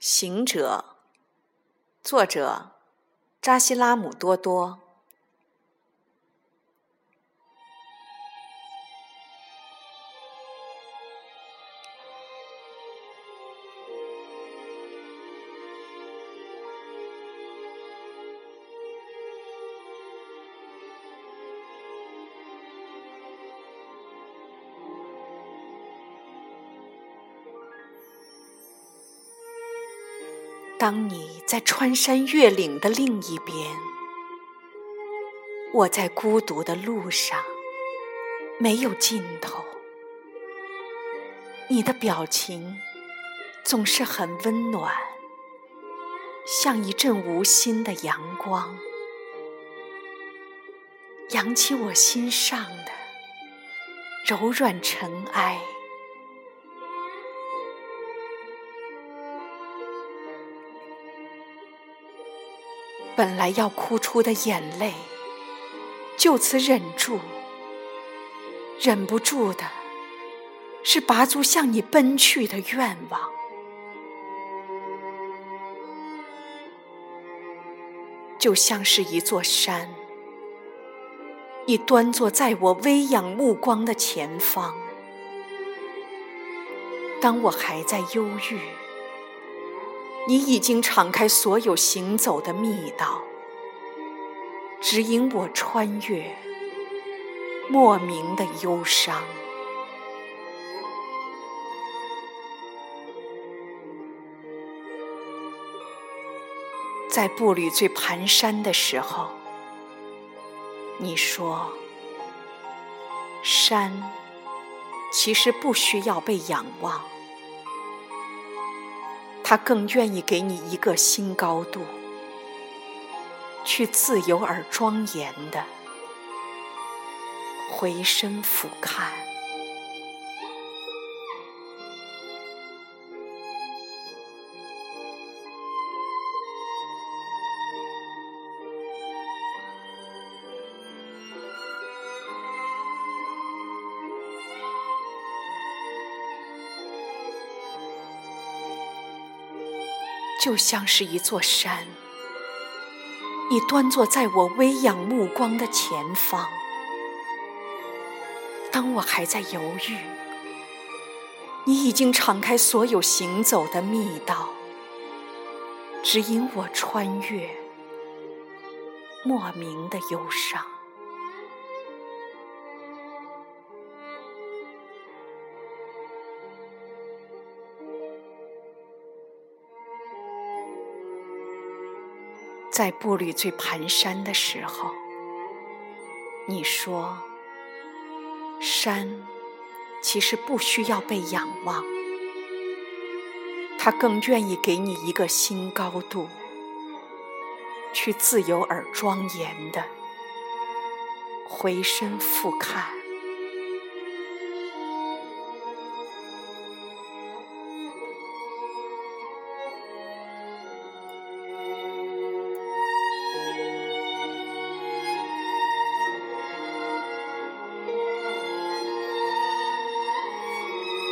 行者，作者扎西拉姆多多。当你在穿山越岭的另一边，我在孤独的路上，没有尽头。你的表情总是很温暖，像一阵无心的阳光，扬起我心上的柔软尘埃。本来要哭出的眼泪，就此忍住。忍不住的，是拔足向你奔去的愿望。就像是一座山，你端坐在我微仰目光的前方。当我还在忧郁。你已经敞开所有行走的密道，指引我穿越莫名的忧伤。在步履最蹒跚的时候，你说：“山其实不需要被仰望。”他更愿意给你一个新高度，去自由而庄严的回身俯瞰。就像是一座山，你端坐在我微仰目光的前方。当我还在犹豫，你已经敞开所有行走的密道，指引我穿越莫名的忧伤。在步履最蹒跚的时候，你说：“山其实不需要被仰望，它更愿意给你一个新高度，去自由而庄严的回身俯瞰。”